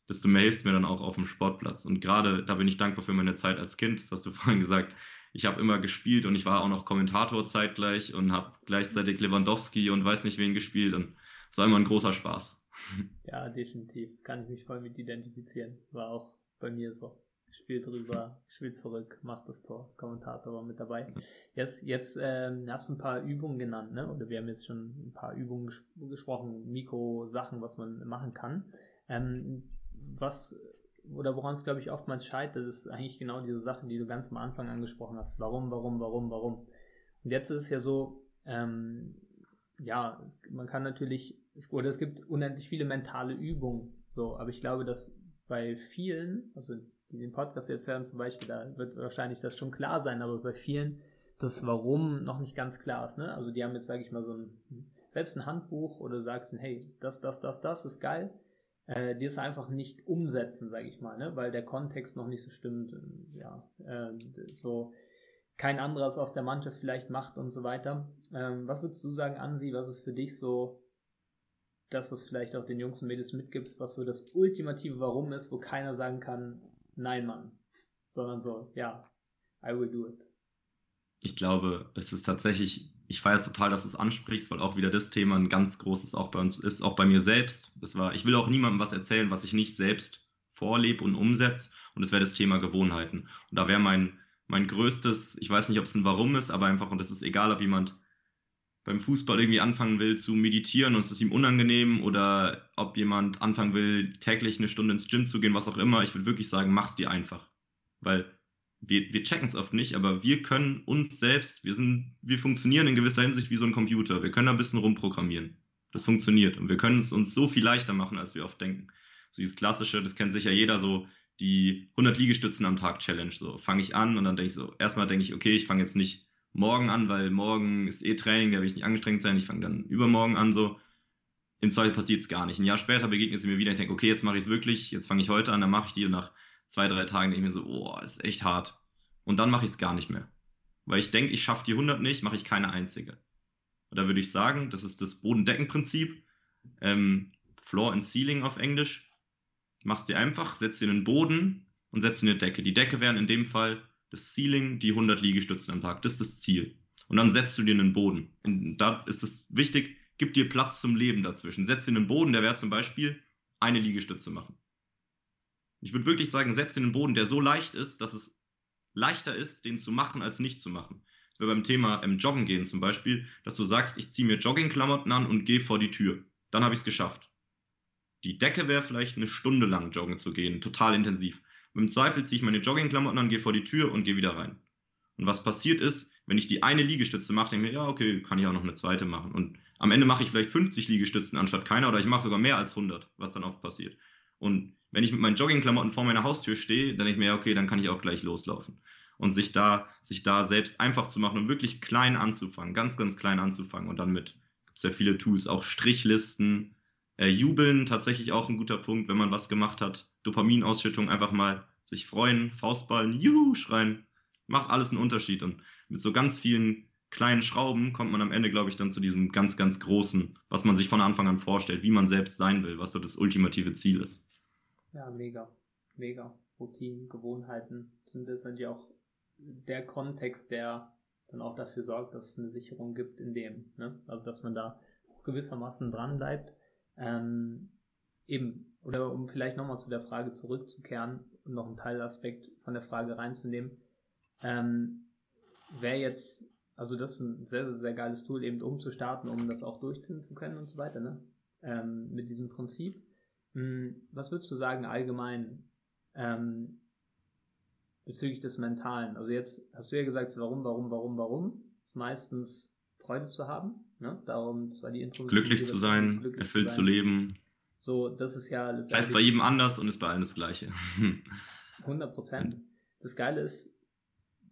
desto mehr hilft es mir dann auch auf dem Sportplatz. Und gerade da bin ich dankbar für meine Zeit als Kind, das hast du *laughs* vorhin gesagt. Ich habe immer gespielt und ich war auch noch Kommentator zeitgleich und habe gleichzeitig Lewandowski und weiß nicht wen gespielt und es war immer ein großer Spaß. *laughs* Ja, definitiv. Kann ich mich voll mit identifizieren. War auch bei mir so. Spiel drüber, Spiel zurück, machst das Tor, Kommentator war mit dabei. Jetzt, jetzt ähm, hast du ein paar Übungen genannt, ne? Oder wir haben jetzt schon ein paar Übungen ges gesprochen, Mikro-Sachen, was man machen kann. Ähm, was oder woran es, glaube ich, oftmals scheitert, ist eigentlich genau diese Sachen, die du ganz am Anfang angesprochen hast. Warum, warum, warum, warum? Und jetzt ist es ja so, ähm, ja, es, man kann natürlich, es, oder es gibt unendlich viele mentale Übungen, so, aber ich glaube, dass bei vielen, also die den Podcast jetzt hören zum Beispiel, da wird wahrscheinlich das schon klar sein, aber bei vielen das Warum noch nicht ganz klar ist, ne? Also die haben jetzt, sage ich mal, so ein, selbst ein Handbuch oder sagst, hey, das, das, das, das ist geil, äh, die es einfach nicht umsetzen, sage ich mal, ne? weil der Kontext noch nicht so stimmt. Ja, äh, so kein anderes aus der Mannschaft vielleicht macht und so weiter. Ähm, was würdest du sagen, Ansi, was ist für dich so das, was vielleicht auch den Jungs und Mädels mitgibst, was so das ultimative Warum ist, wo keiner sagen kann, nein, Mann, sondern so, ja, I will do it. Ich glaube, es ist tatsächlich ich feiere es total, dass du es ansprichst, weil auch wieder das Thema ein ganz großes auch bei uns ist, auch bei mir selbst. Das war, ich will auch niemandem was erzählen, was ich nicht selbst vorlebe und umsetze. Und das wäre das Thema Gewohnheiten. Und da wäre mein, mein größtes, ich weiß nicht, ob es ein Warum ist, aber einfach, und das ist egal, ob jemand beim Fußball irgendwie anfangen will zu meditieren und es ist ihm unangenehm oder ob jemand anfangen will, täglich eine Stunde ins Gym zu gehen, was auch immer. Ich würde wirklich sagen, mach's dir einfach. Weil wir, wir checken es oft nicht, aber wir können uns selbst, wir sind, wir funktionieren in gewisser Hinsicht wie so ein Computer. Wir können da ein bisschen rumprogrammieren. Das funktioniert. Und wir können es uns so viel leichter machen, als wir oft denken. So dieses klassische, das kennt sicher jeder so, die 100 Liegestützen am Tag Challenge. So fange ich an und dann denke ich so, erstmal denke ich, okay, ich fange jetzt nicht morgen an, weil morgen ist eh Training, da will ich nicht angestrengt sein. Ich fange dann übermorgen an so. Im Zweifel passiert es gar nicht. Ein Jahr später begegnet sie mir wieder. Ich denke, okay, jetzt mache ich es wirklich. Jetzt fange ich heute an, dann mache ich die und nach zwei, drei Tagen denke ich mir so, oh, ist echt hart. Und dann mache ich es gar nicht mehr. Weil ich denke, ich schaffe die 100 nicht, mache ich keine einzige. Und da würde ich sagen, das ist das Bodendeckenprinzip. Ähm, Floor and Ceiling auf Englisch. Machst dir einfach, setzt dir einen Boden und setzt dir eine Decke. Die Decke wären in dem Fall das Ceiling, die 100 Liegestützen am Tag. Das ist das Ziel. Und dann setzt du dir einen Boden. Und da ist es wichtig, gib dir Platz zum Leben dazwischen. Setz dir einen Boden, der wäre zum Beispiel eine Liegestütze machen. Ich würde wirklich sagen, setz dir einen Boden, der so leicht ist, dass es leichter ist, den zu machen, als nicht zu machen. Wie beim Thema ähm, Joggen gehen zum Beispiel, dass du sagst, ich ziehe mir Joggingklamotten an und gehe vor die Tür. Dann habe ich es geschafft. Die Decke wäre vielleicht eine Stunde lang joggen zu gehen, total intensiv. Im Zweifel ziehe ich meine Joggingklamotten an, gehe vor die Tür und gehe wieder rein. Und was passiert ist, wenn ich die eine Liegestütze mache, denke ich mir, ja, okay, kann ich auch noch eine zweite machen. Und am Ende mache ich vielleicht 50 Liegestützen anstatt keiner oder ich mache sogar mehr als 100, was dann oft passiert. Und wenn ich mit meinen Joggingklamotten vor meiner Haustür stehe, dann denke ich mir, okay, dann kann ich auch gleich loslaufen. Und sich da, sich da selbst einfach zu machen und wirklich klein anzufangen, ganz, ganz klein anzufangen und dann mit, gibt es ja viele Tools, auch Strichlisten, äh, Jubeln, tatsächlich auch ein guter Punkt, wenn man was gemacht hat. Dopaminausschüttung, einfach mal sich freuen, Faustballen, juhu, schreien, macht alles einen Unterschied. Und mit so ganz vielen kleinen Schrauben kommt man am Ende, glaube ich, dann zu diesem ganz, ganz großen, was man sich von Anfang an vorstellt, wie man selbst sein will, was so das ultimative Ziel ist. Ja, mega, mega. Routinen, Gewohnheiten sind letztendlich auch der Kontext, der dann auch dafür sorgt, dass es eine Sicherung gibt in dem. Ne? Also dass man da auch gewissermaßen dran bleibt. Ähm, eben, oder um vielleicht nochmal zu der Frage zurückzukehren und noch einen Teilaspekt von der Frage reinzunehmen. Ähm, wer jetzt, also das ist ein sehr, sehr, sehr geiles Tool, eben um zu starten, um das auch durchziehen zu können und so weiter, ne? Ähm, mit diesem Prinzip. Hm, was würdest du sagen allgemein ähm, bezüglich des Mentalen? Also jetzt hast du ja gesagt, warum, warum, warum, warum? Ist meistens Freude zu haben. Ne? Darum, das war die Intro. Glücklich zu sein, glücklich erfüllt zu, zu, leben. So, das ist ja letztendlich. Heißt bei jedem anders und ist bei allen das Gleiche. *laughs* 100 Prozent. das Geile ist,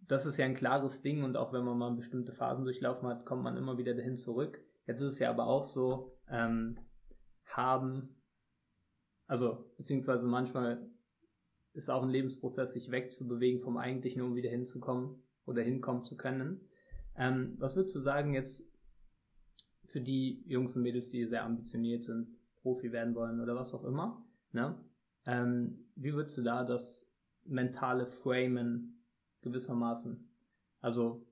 das ist ja ein klares Ding und auch wenn man mal bestimmte Phasen durchlaufen hat, kommt man immer wieder dahin zurück. Jetzt ist es ja aber auch so, ähm, haben, also beziehungsweise manchmal ist auch ein Lebensprozess, sich wegzubewegen vom Eigentlichen, um wieder hinzukommen oder hinkommen zu können. Ähm, was würdest du sagen jetzt für die Jungs und Mädels, die sehr ambitioniert sind, Profi werden wollen oder was auch immer? Ne? Ähm, wie würdest du da das mentale Framen gewissermaßen? Also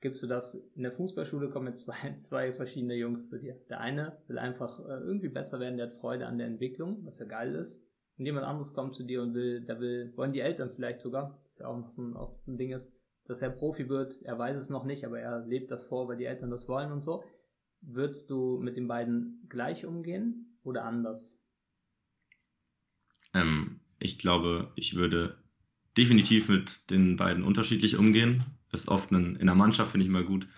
gibst du das, in der Fußballschule kommen jetzt zwei, *laughs* zwei verschiedene Jungs zu dir. Der eine will einfach äh, irgendwie besser werden, der hat Freude an der Entwicklung, was ja geil ist. Und jemand anderes kommt zu dir und will, da will, wollen die Eltern vielleicht sogar, das ja auch noch so ein, oft ein Ding ist, dass er Profi wird, er weiß es noch nicht, aber er lebt das vor, weil die Eltern das wollen und so. Würdest du mit den beiden gleich umgehen oder anders? Ähm, ich glaube, ich würde definitiv mit den beiden unterschiedlich umgehen. Ist oft ein, in der Mannschaft, finde ich immer gut.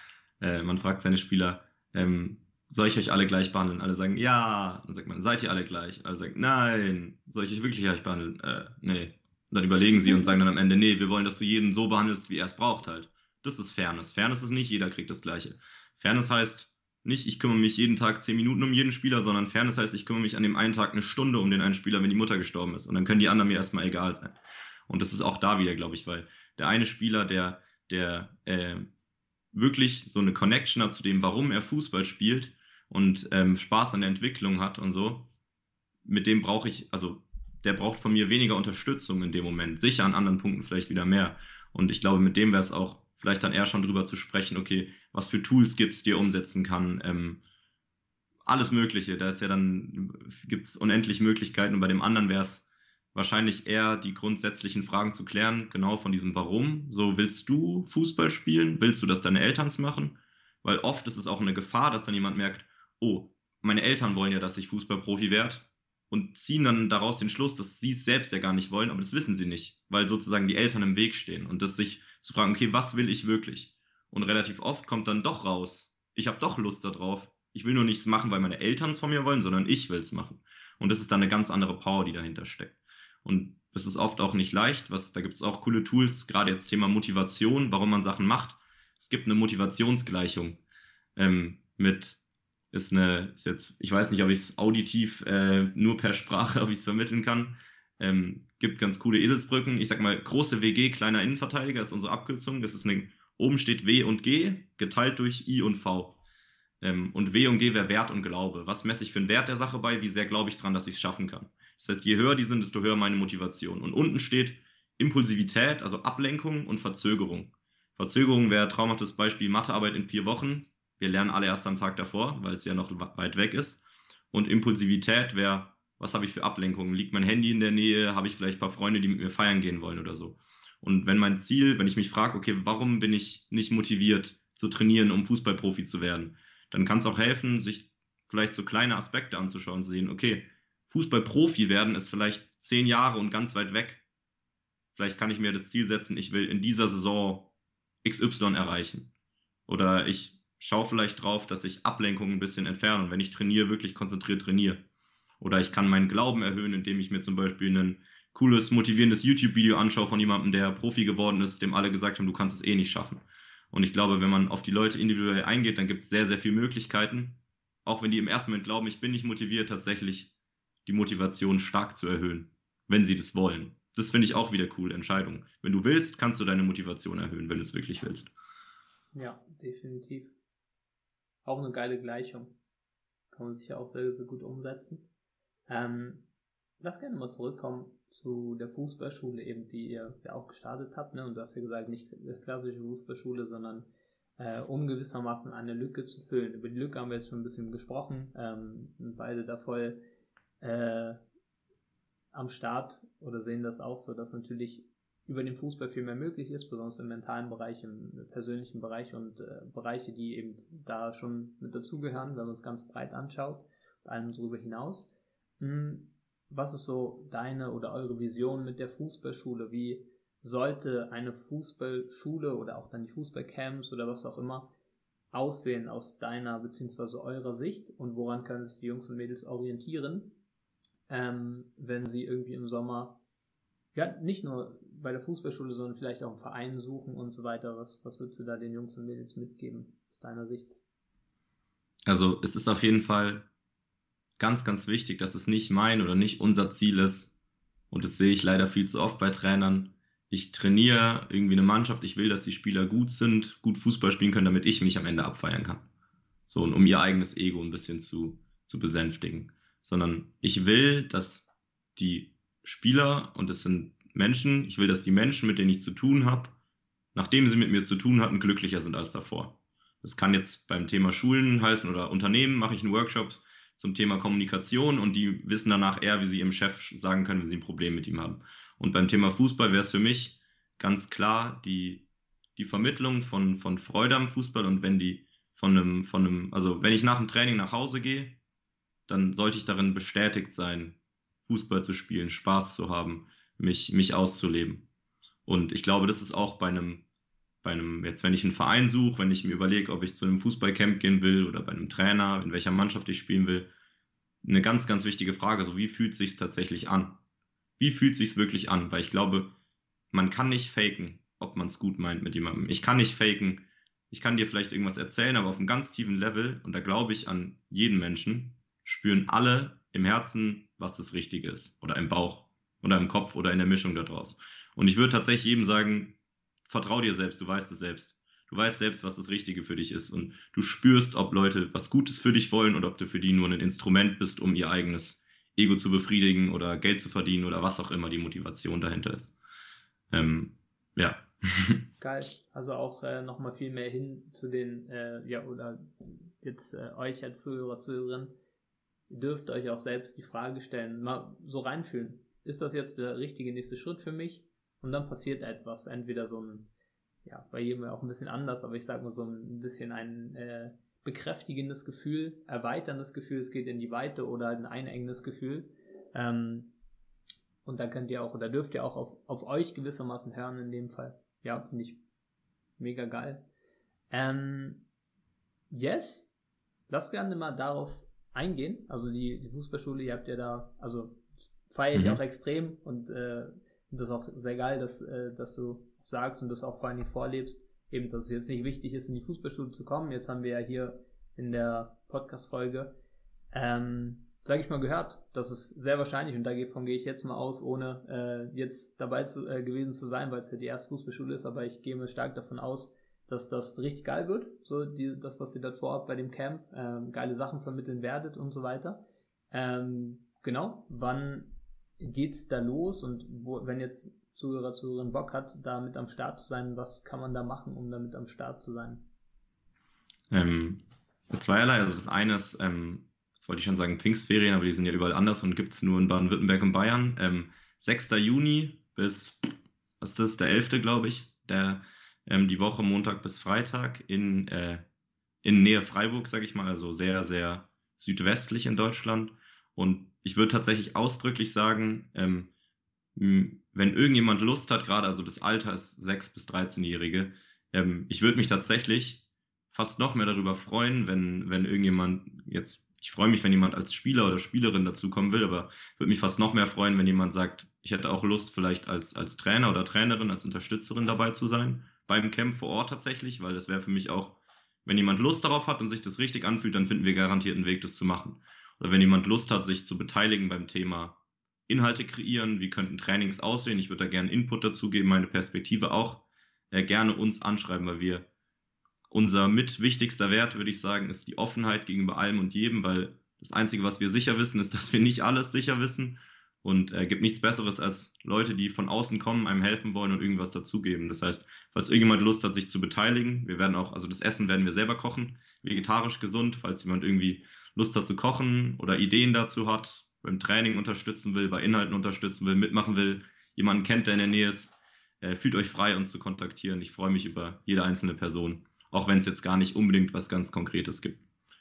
Äh, man fragt seine Spieler, ähm, soll ich euch alle gleich behandeln? Alle sagen, ja. Dann sagt man, seid ihr alle gleich? Alle sagen, nein. Soll ich euch wirklich gleich behandeln? Äh, nee. Und dann überlegen sie und sagen dann am Ende, nee, wir wollen, dass du jeden so behandelst, wie er es braucht halt. Das ist Fairness. Fairness ist nicht, jeder kriegt das Gleiche. Fairness heißt nicht, ich kümmere mich jeden Tag zehn Minuten um jeden Spieler, sondern Fairness heißt, ich kümmere mich an dem einen Tag eine Stunde um den einen Spieler, wenn die Mutter gestorben ist. Und dann können die anderen mir erstmal egal sein. Und das ist auch da wieder, glaube ich, weil der eine Spieler, der, der äh, wirklich so eine Connection hat zu dem, warum er Fußball spielt und ähm, Spaß an der Entwicklung hat und so, mit dem brauche ich, also der braucht von mir weniger Unterstützung in dem Moment. Sicher an anderen Punkten vielleicht wieder mehr. Und ich glaube, mit dem wäre es auch vielleicht dann eher schon drüber zu sprechen, okay, was für Tools gibt es, die er umsetzen kann. Ähm, alles Mögliche. Da ist ja dann, gibt es unendlich Möglichkeiten. Und bei dem anderen wäre es wahrscheinlich eher die grundsätzlichen Fragen zu klären, genau von diesem Warum. So, willst du Fußball spielen? Willst du, dass deine Eltern es machen? Weil oft ist es auch eine Gefahr, dass dann jemand merkt, oh, meine Eltern wollen ja, dass ich Fußballprofi werde und ziehen dann daraus den Schluss, dass sie es selbst ja gar nicht wollen, aber das wissen sie nicht, weil sozusagen die Eltern im Weg stehen und das sich zu fragen, okay, was will ich wirklich? Und relativ oft kommt dann doch raus, ich habe doch Lust darauf. Ich will nur nichts machen, weil meine Eltern es von mir wollen, sondern ich will es machen. Und das ist dann eine ganz andere Power, die dahinter steckt. Und das ist oft auch nicht leicht. Was, da gibt es auch coole Tools, gerade jetzt Thema Motivation, warum man Sachen macht. Es gibt eine Motivationsgleichung ähm, mit ist eine, ist jetzt, ich weiß nicht, ob ich es auditiv äh, nur per Sprache, ob ich es vermitteln kann. Ähm, gibt ganz coole Eselsbrücken. Ich sag mal, große WG, kleiner Innenverteidiger ist unsere Abkürzung. Das ist eine, oben steht W und G, geteilt durch I und V. Ähm, und W und G wäre Wert und Glaube. Was messe ich für einen Wert der Sache bei? Wie sehr glaube ich dran, dass ich es schaffen kann? Das heißt, je höher die sind, desto höher meine Motivation. Und unten steht Impulsivität, also Ablenkung und Verzögerung. Verzögerung wäre traumhaftes Beispiel Mathearbeit in vier Wochen. Wir lernen alle erst am Tag davor, weil es ja noch weit weg ist. Und Impulsivität wäre, was habe ich für Ablenkungen? Liegt mein Handy in der Nähe? Habe ich vielleicht ein paar Freunde, die mit mir feiern gehen wollen oder so? Und wenn mein Ziel, wenn ich mich frage, okay, warum bin ich nicht motiviert zu trainieren, um Fußballprofi zu werden, dann kann es auch helfen, sich vielleicht so kleine Aspekte anzuschauen, zu sehen, okay, Fußballprofi werden ist vielleicht zehn Jahre und ganz weit weg. Vielleicht kann ich mir das Ziel setzen, ich will in dieser Saison XY erreichen. Oder ich schaue vielleicht drauf, dass ich Ablenkungen ein bisschen entferne und wenn ich trainiere, wirklich konzentriert trainiere. Oder ich kann meinen Glauben erhöhen, indem ich mir zum Beispiel ein cooles, motivierendes YouTube-Video anschaue von jemandem, der Profi geworden ist, dem alle gesagt haben, du kannst es eh nicht schaffen. Und ich glaube, wenn man auf die Leute individuell eingeht, dann gibt es sehr, sehr viele Möglichkeiten. Auch wenn die im ersten Moment glauben, ich bin nicht motiviert, tatsächlich die Motivation stark zu erhöhen, wenn sie das wollen. Das finde ich auch wieder cool, Entscheidung. Wenn du willst, kannst du deine Motivation erhöhen, wenn du es wirklich willst. Ja, definitiv. Auch eine geile Gleichung. Kann man sich ja auch sehr, sehr gut umsetzen. Ähm, lass gerne mal zurückkommen zu der Fußballschule, eben, die ihr ja auch gestartet habt. Ne? Und du hast ja gesagt, nicht klassische Fußballschule, sondern äh, um gewissermaßen eine Lücke zu füllen. Über die Lücke haben wir jetzt schon ein bisschen gesprochen. Ähm, sind beide da voll äh, am Start oder sehen das auch so, dass natürlich über den Fußball viel mehr möglich ist, besonders im mentalen Bereich, im persönlichen Bereich und äh, Bereiche, die eben da schon mit dazugehören, wenn man es ganz breit anschaut und allem darüber hinaus. Hm, was ist so deine oder eure Vision mit der Fußballschule? Wie sollte eine Fußballschule oder auch dann die Fußballcamps oder was auch immer aussehen aus deiner bzw. eurer Sicht und woran können sich die Jungs und Mädels orientieren, ähm, wenn sie irgendwie im Sommer ja nicht nur bei der Fußballschule, sondern vielleicht auch einen Verein suchen und so weiter. Was, was würdest du da den Jungs und Mädels mitgeben, aus deiner Sicht? Also es ist auf jeden Fall ganz, ganz wichtig, dass es nicht mein oder nicht unser Ziel ist. Und das sehe ich leider viel zu oft bei Trainern. Ich trainiere irgendwie eine Mannschaft, ich will, dass die Spieler gut sind, gut Fußball spielen können, damit ich mich am Ende abfeiern kann. So, und um ihr eigenes Ego ein bisschen zu, zu besänftigen. Sondern ich will, dass die Spieler, und das sind Menschen, ich will, dass die Menschen, mit denen ich zu tun habe, nachdem sie mit mir zu tun hatten, glücklicher sind als davor. Das kann jetzt beim Thema Schulen heißen oder Unternehmen, mache ich einen Workshop zum Thema Kommunikation und die wissen danach eher, wie sie ihrem Chef sagen können, wenn sie ein Problem mit ihm haben. Und beim Thema Fußball wäre es für mich ganz klar die, die Vermittlung von, von Freude am Fußball und wenn die von einem, von einem, also wenn ich nach dem Training nach Hause gehe, dann sollte ich darin bestätigt sein, Fußball zu spielen, Spaß zu haben, mich, mich auszuleben. Und ich glaube, das ist auch bei einem, bei einem, jetzt wenn ich einen Verein suche, wenn ich mir überlege, ob ich zu einem Fußballcamp gehen will oder bei einem Trainer, in welcher Mannschaft ich spielen will, eine ganz, ganz wichtige Frage. So, wie fühlt sich tatsächlich an? Wie fühlt sich wirklich an? Weil ich glaube, man kann nicht faken, ob man es gut meint mit jemandem. Ich kann nicht faken. Ich kann dir vielleicht irgendwas erzählen, aber auf einem ganz tiefen Level, und da glaube ich an jeden Menschen, spüren alle im Herzen, was das Richtige ist. Oder im Bauch oder im Kopf oder in der Mischung daraus. Und ich würde tatsächlich jedem sagen, vertrau dir selbst, du weißt es selbst. Du weißt selbst, was das Richtige für dich ist. Und du spürst, ob Leute was Gutes für dich wollen oder ob du für die nur ein Instrument bist, um ihr eigenes Ego zu befriedigen oder Geld zu verdienen oder was auch immer die Motivation dahinter ist. Ähm, ja. *laughs* Geil. Also auch äh, nochmal viel mehr hin zu den, äh, ja, oder jetzt äh, euch als Zuhörer, Zuhörerin, ihr dürft euch auch selbst die Frage stellen, mal so reinfühlen. Ist das jetzt der richtige nächste Schritt für mich? Und dann passiert etwas. Entweder so ein, ja, bei jedem auch ein bisschen anders, aber ich sage mal so ein bisschen ein äh, bekräftigendes Gefühl, erweiterndes Gefühl, es geht in die Weite oder ein einengendes Gefühl. Ähm, und da könnt ihr auch, oder dürft ihr auch auf, auf euch gewissermaßen hören in dem Fall. Ja, finde ich mega geil. Ähm, yes, lasst gerne mal darauf eingehen. Also die, die Fußballschule, ihr habt ja da, also feiere ich mhm. auch extrem und äh, das ist auch sehr geil, dass, äh, dass du sagst und das auch vor allen Dingen vorlebst, eben, dass es jetzt nicht wichtig ist, in die Fußballschule zu kommen. Jetzt haben wir ja hier in der Podcast-Folge, ähm, sage ich mal, gehört, dass es sehr wahrscheinlich, und davon gehe ich jetzt mal aus, ohne äh, jetzt dabei zu, äh, gewesen zu sein, weil es ja die erste Fußballschule ist, aber ich gehe mir stark davon aus, dass das richtig geil wird, so die, das, was ihr dort vor Ort bei dem Camp, ähm, geile Sachen vermitteln werdet und so weiter. Ähm, genau, wann geht's da los und wo, wenn jetzt Zuhörer, Zuhörerin Bock hat, da mit am Start zu sein, was kann man da machen, um damit am Start zu sein? Ähm, zweierlei, also das eine ist, ähm, jetzt wollte ich schon sagen Pfingstferien, aber die sind ja überall anders und gibt es nur in Baden-Württemberg und Bayern. Ähm, 6. Juni bis, was ist das, der 11. glaube ich, der, ähm, die Woche Montag bis Freitag in, äh, in Nähe Freiburg, sage ich mal, also sehr, sehr südwestlich in Deutschland. Und ich würde tatsächlich ausdrücklich sagen, ähm, wenn irgendjemand Lust hat, gerade also das Alter ist 6- bis 13-Jährige, ähm, ich würde mich tatsächlich fast noch mehr darüber freuen, wenn, wenn irgendjemand jetzt, ich freue mich, wenn jemand als Spieler oder Spielerin dazukommen will, aber würde mich fast noch mehr freuen, wenn jemand sagt, ich hätte auch Lust, vielleicht als, als Trainer oder Trainerin, als Unterstützerin dabei zu sein, beim Camp vor Ort tatsächlich, weil das wäre für mich auch, wenn jemand Lust darauf hat und sich das richtig anfühlt, dann finden wir garantiert einen Weg, das zu machen. Oder wenn jemand Lust hat, sich zu beteiligen beim Thema Inhalte kreieren, wie könnten Trainings aussehen, ich würde da gerne Input dazu geben, meine Perspektive auch, äh, gerne uns anschreiben, weil wir unser mit wichtigster Wert, würde ich sagen, ist die Offenheit gegenüber allem und jedem, weil das Einzige, was wir sicher wissen, ist, dass wir nicht alles sicher wissen und äh, gibt nichts Besseres als Leute, die von außen kommen, einem helfen wollen und irgendwas dazugeben. Das heißt, falls irgendjemand Lust hat, sich zu beteiligen, wir werden auch, also das Essen werden wir selber kochen, vegetarisch gesund, falls jemand irgendwie Lust hat zu kochen oder Ideen dazu hat, beim Training unterstützen will, bei Inhalten unterstützen will, mitmachen will, jemanden kennt, der in der Nähe ist, äh, fühlt euch frei, uns zu kontaktieren. Ich freue mich über jede einzelne Person, auch wenn es jetzt gar nicht unbedingt was ganz Konkretes gibt.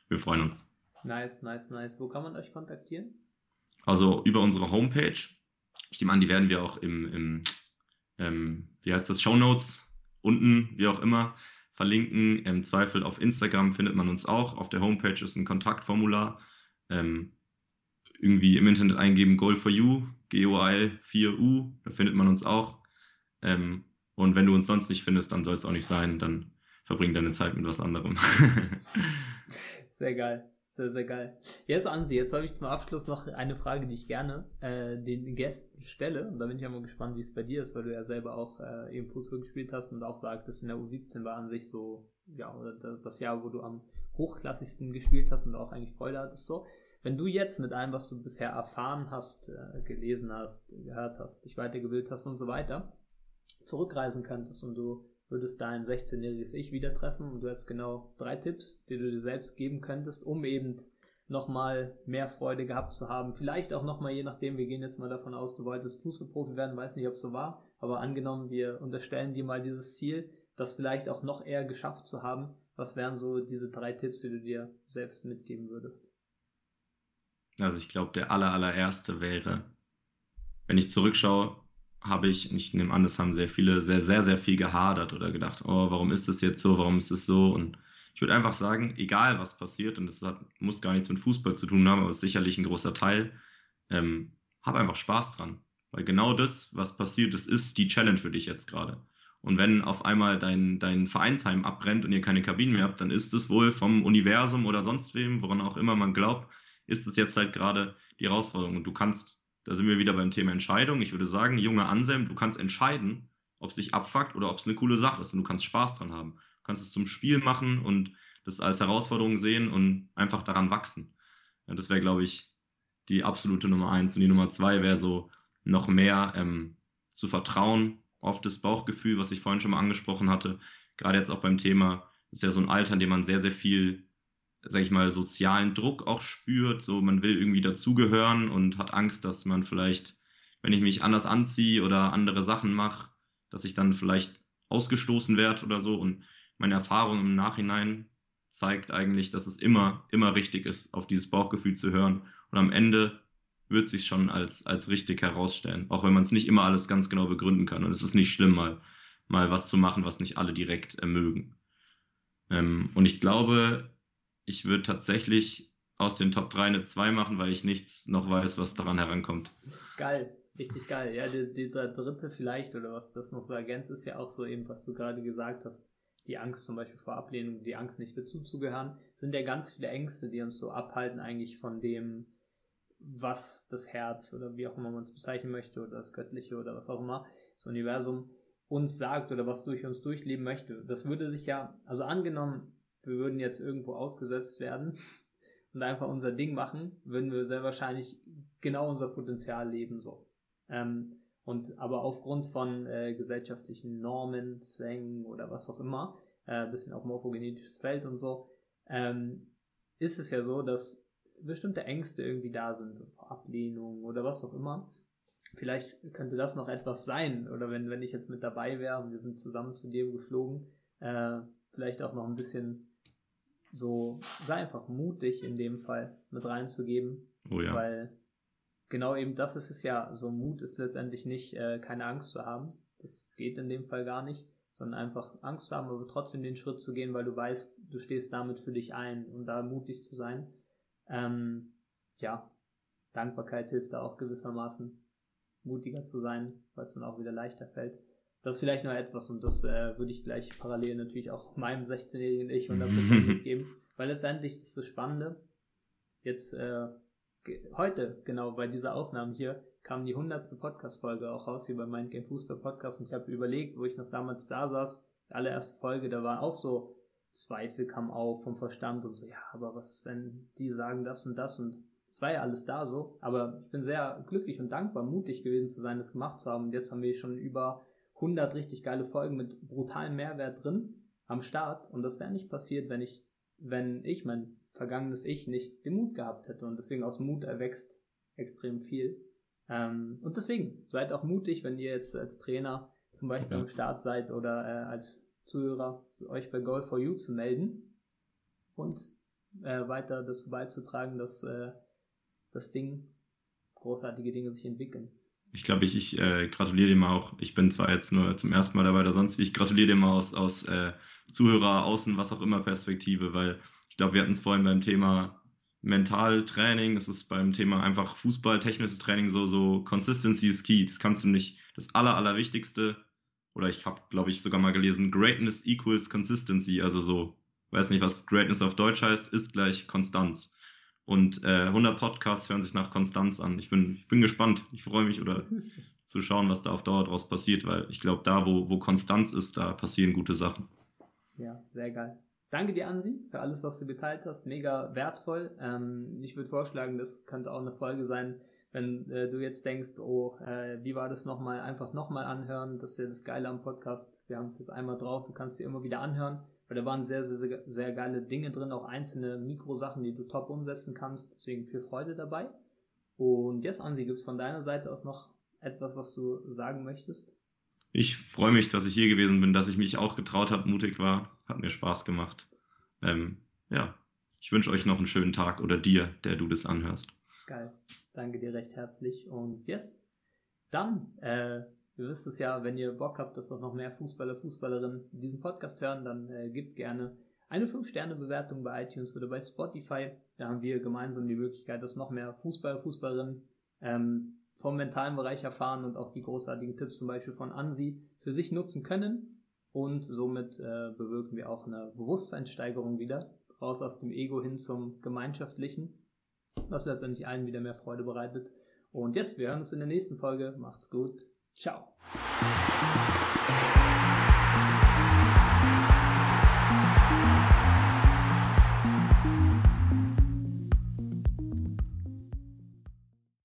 Wir freuen uns. Nice, nice, nice. Wo kann man euch kontaktieren? Also über unsere Homepage. Ich nehme an, die werden wir auch im, im ähm, wie heißt das, Show Notes unten, wie auch immer, verlinken. Im Zweifel auf Instagram findet man uns auch. Auf der Homepage ist ein Kontaktformular. Ähm, irgendwie im Internet eingeben Goal for You, G-O-I 4U, da findet man uns auch. Ähm, und wenn du uns sonst nicht findest, dann soll es auch nicht sein. Dann verbring deine Zeit mit was anderem. *laughs* sehr geil. Sehr, sehr geil. Jetzt, Ansi, jetzt habe ich zum Abschluss noch eine Frage, die ich gerne äh, den Gästen stelle. Und da bin ich ja mal gespannt, wie es bei dir ist, weil du ja selber auch äh, eben Fußball gespielt hast und auch sagtest, in der U17 war an sich so, ja, das Jahr, wo du am hochklassigsten gespielt hast und auch eigentlich Freude hattest. So, wenn du jetzt mit allem, was du bisher erfahren hast, äh, gelesen hast, gehört hast, dich weitergebildet hast und so weiter, zurückreisen könntest und du würdest dein 16-jähriges Ich wieder treffen und du hättest genau drei Tipps, die du dir selbst geben könntest, um eben nochmal mehr Freude gehabt zu haben. Vielleicht auch nochmal, je nachdem, wir gehen jetzt mal davon aus, du wolltest Fußballprofi werden, weiß nicht, ob es so war, aber angenommen, wir unterstellen dir mal dieses Ziel, das vielleicht auch noch eher geschafft zu haben. Was wären so diese drei Tipps, die du dir selbst mitgeben würdest? Also ich glaube, der aller, allererste wäre, wenn ich zurückschaue, habe ich, ich nehme an, das haben sehr viele, sehr, sehr, sehr viel gehadert oder gedacht, oh, warum ist das jetzt so, warum ist das so? Und ich würde einfach sagen, egal was passiert, und das muss gar nichts mit Fußball zu tun haben, aber ist sicherlich ein großer Teil, ähm, hab einfach Spaß dran. Weil genau das, was passiert ist, ist die Challenge für dich jetzt gerade. Und wenn auf einmal dein, dein Vereinsheim abbrennt und ihr keine Kabinen mehr habt, dann ist es wohl vom Universum oder sonst wem, woran auch immer man glaubt, ist es jetzt halt gerade die Herausforderung. Und du kannst da sind wir wieder beim Thema Entscheidung. Ich würde sagen, junger Anselm, du kannst entscheiden, ob es dich abfuckt oder ob es eine coole Sache ist und du kannst Spaß dran haben. Du kannst es zum Spiel machen und das als Herausforderung sehen und einfach daran wachsen. Ja, das wäre, glaube ich, die absolute Nummer eins. Und die Nummer zwei wäre so, noch mehr ähm, zu vertrauen auf das Bauchgefühl, was ich vorhin schon mal angesprochen hatte. Gerade jetzt auch beim Thema, ist ja so ein Alter, in dem man sehr, sehr viel sag ich mal, sozialen Druck auch spürt. So, man will irgendwie dazugehören und hat Angst, dass man vielleicht, wenn ich mich anders anziehe oder andere Sachen mache, dass ich dann vielleicht ausgestoßen werde oder so. Und meine Erfahrung im Nachhinein zeigt eigentlich, dass es immer, immer richtig ist, auf dieses Bauchgefühl zu hören. Und am Ende wird sich schon als, als richtig herausstellen, auch wenn man es nicht immer alles ganz genau begründen kann. Und es ist nicht schlimm, mal, mal was zu machen, was nicht alle direkt ermögen. Ähm, und ich glaube, ich würde tatsächlich aus den Top 3 eine 2 machen, weil ich nichts noch weiß, was daran herankommt. Geil, richtig geil. Ja, der dritte vielleicht, oder was das noch so ergänzt, ist ja auch so eben, was du gerade gesagt hast. Die Angst zum Beispiel vor Ablehnung, die Angst nicht dazuzugehören, sind ja ganz viele Ängste, die uns so abhalten eigentlich von dem, was das Herz oder wie auch immer man es bezeichnen möchte oder das Göttliche oder was auch immer, das Universum uns sagt oder was durch uns durchleben möchte. Das würde sich ja, also angenommen, wir würden jetzt irgendwo ausgesetzt werden *laughs* und einfach unser Ding machen, würden wir sehr wahrscheinlich genau unser Potenzial leben so. Ähm, und aber aufgrund von äh, gesellschaftlichen Normen, Zwängen oder was auch immer, äh, bisschen auch morphogenetisches Feld und so, ähm, ist es ja so, dass bestimmte Ängste irgendwie da sind, Ablehnung oder was auch immer. Vielleicht könnte das noch etwas sein, oder wenn, wenn ich jetzt mit dabei wäre und wir sind zusammen zu dir geflogen, äh, vielleicht auch noch ein bisschen so sei einfach mutig in dem Fall mit reinzugeben. Oh ja. Weil genau eben das ist es ja. So Mut ist letztendlich nicht, äh, keine Angst zu haben. Das geht in dem Fall gar nicht, sondern einfach Angst zu haben, aber trotzdem den Schritt zu gehen, weil du weißt, du stehst damit für dich ein und da mutig zu sein. Ähm, ja, Dankbarkeit hilft da auch gewissermaßen, mutiger zu sein, weil es dann auch wieder leichter fällt. Das ist vielleicht noch etwas und das äh, würde ich gleich parallel natürlich auch meinem 16-jährigen Ich 100% *laughs* mitgeben, weil letztendlich ist das Spannende. Jetzt äh, heute, genau bei dieser Aufnahme hier, kam die 100. Podcast-Folge auch raus hier bei Mind Game Fußball Podcast und ich habe überlegt, wo ich noch damals da saß, die allererste Folge, da war auch so Zweifel kam auf vom Verstand und so, ja, aber was, wenn die sagen das und das und es war ja alles da so, aber ich bin sehr glücklich und dankbar, mutig gewesen zu sein, das gemacht zu haben und jetzt haben wir schon über 100 richtig geile Folgen mit brutalem Mehrwert drin am Start und das wäre nicht passiert, wenn ich, wenn ich mein vergangenes Ich nicht den Mut gehabt hätte und deswegen aus Mut erwächst extrem viel. Ähm, und deswegen seid auch mutig, wenn ihr jetzt als Trainer zum Beispiel ja. am Start seid oder äh, als Zuhörer euch bei Goal for You zu melden und äh, weiter dazu beizutragen, dass äh, das Ding großartige Dinge sich entwickeln ich glaube, ich, ich äh, gratuliere dem auch. Ich bin zwar jetzt nur zum ersten Mal dabei oder sonst ich gratuliere dem aus, aus äh, Zuhörer, Außen, was auch immer Perspektive, weil ich glaube, wir hatten es vorhin beim Thema Mentaltraining, es ist beim Thema einfach Fußball, technisches Training so, so Consistency is key. Das kannst du nicht, das Aller, Allerwichtigste oder ich habe, glaube ich, sogar mal gelesen, Greatness equals Consistency, also so, weiß nicht, was Greatness auf Deutsch heißt, ist gleich Konstanz. Und äh, 100 Podcasts hören sich nach Konstanz an. Ich bin, ich bin gespannt. Ich freue mich oder *laughs* zu schauen, was da auf Dauer draus passiert, weil ich glaube, da, wo, wo Konstanz ist, da passieren gute Sachen. Ja, sehr geil. Danke dir, Ansi, für alles, was du geteilt hast. Mega wertvoll. Ähm, ich würde vorschlagen, das könnte auch eine Folge sein, wenn äh, du jetzt denkst, oh, äh, wie war das nochmal, einfach nochmal anhören. Das ist ja das Geile am Podcast. Wir haben es jetzt einmal drauf, du kannst dir immer wieder anhören, weil da waren sehr, sehr, sehr, sehr geile Dinge drin, auch einzelne Mikrosachen, die du top umsetzen kannst. Deswegen viel Freude dabei. Und jetzt, Ansi, gibt es von deiner Seite aus noch etwas, was du sagen möchtest? Ich freue mich, dass ich hier gewesen bin, dass ich mich auch getraut habe, mutig war. Hat mir Spaß gemacht. Ähm, ja, ich wünsche euch noch einen schönen Tag oder dir, der du das anhörst. Geil. Danke dir recht herzlich. Und yes, dann, äh, ihr wisst es ja, wenn ihr Bock habt, dass auch noch mehr Fußballer, Fußballerinnen diesen Podcast hören, dann äh, gebt gerne eine 5-Sterne-Bewertung bei iTunes oder bei Spotify. Da haben wir gemeinsam die Möglichkeit, dass noch mehr Fußballer, Fußballerinnen ähm, vom mentalen Bereich erfahren und auch die großartigen Tipps zum Beispiel von Ansi für sich nutzen können. Und somit äh, bewirken wir auch eine Bewusstseinssteigerung wieder, raus aus dem Ego hin zum Gemeinschaftlichen was letztendlich allen wieder mehr Freude bereitet. Und jetzt, wir hören uns in der nächsten Folge. Macht's gut. Ciao.